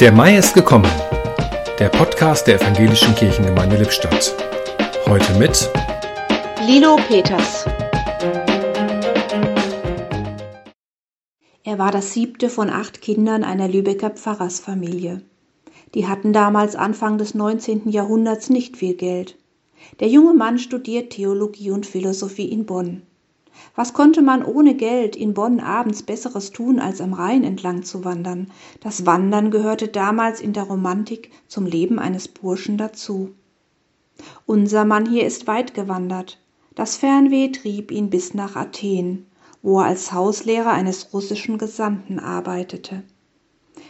Der Mai ist gekommen. Der Podcast der Evangelischen Kirchengemeinde Lippstadt. Heute mit Lilo Peters. Er war das siebte von acht Kindern einer Lübecker Pfarrersfamilie. Die hatten damals Anfang des 19. Jahrhunderts nicht viel Geld. Der junge Mann studiert Theologie und Philosophie in Bonn. Was konnte man ohne Geld in Bonn abends Besseres tun, als am Rhein entlang zu wandern? Das Wandern gehörte damals in der Romantik zum Leben eines Burschen dazu. Unser Mann hier ist weit gewandert. Das Fernweh trieb ihn bis nach Athen, wo er als Hauslehrer eines russischen Gesandten arbeitete.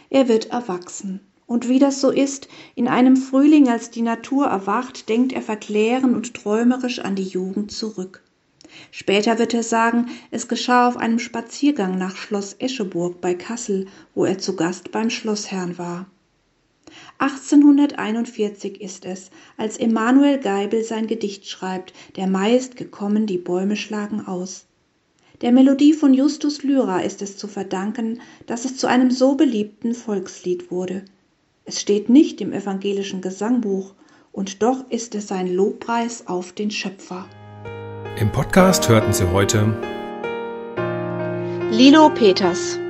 Er wird erwachsen. Und wie das so ist, in einem Frühling, als die Natur erwacht, denkt er verklären und träumerisch an die Jugend zurück. Später wird er sagen, es geschah auf einem Spaziergang nach Schloss Escheburg bei Kassel, wo er zu Gast beim Schlossherrn war. 1841 ist es, als Emanuel Geibel sein Gedicht schreibt, der Mai ist gekommen, die Bäume schlagen aus. Der Melodie von Justus Lyra ist es zu verdanken, dass es zu einem so beliebten Volkslied wurde. Es steht nicht im evangelischen Gesangbuch, und doch ist es sein Lobpreis auf den Schöpfer. Im Podcast hörten Sie heute Lilo Peters.